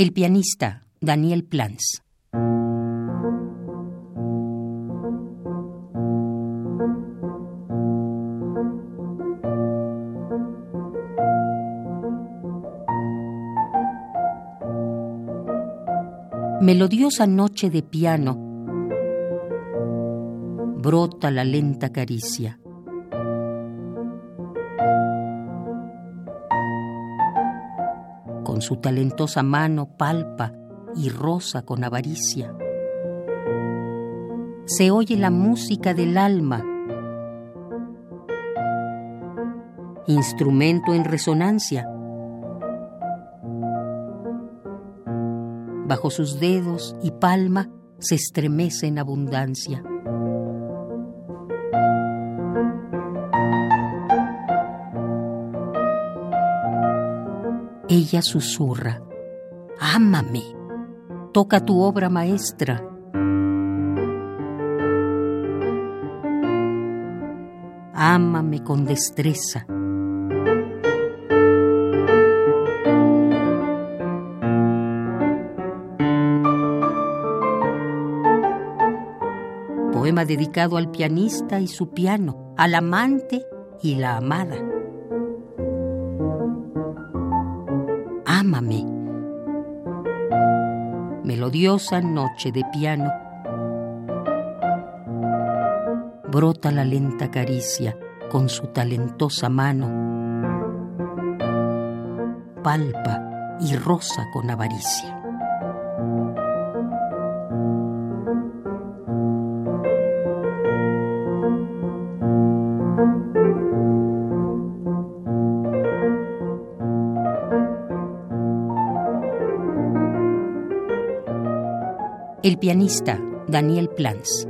El pianista Daniel Plans. Melodiosa noche de piano, brota la lenta caricia. Con su talentosa mano palpa y rosa con avaricia. Se oye la música del alma, instrumento en resonancia. Bajo sus dedos y palma se estremece en abundancia. Ella susurra, ámame, toca tu obra maestra. Ámame con destreza. Poema dedicado al pianista y su piano, al amante y la amada. Ámame. Melodiosa noche de piano. Brota la lenta caricia con su talentosa mano. Palpa y rosa con avaricia. El pianista Daniel Plans.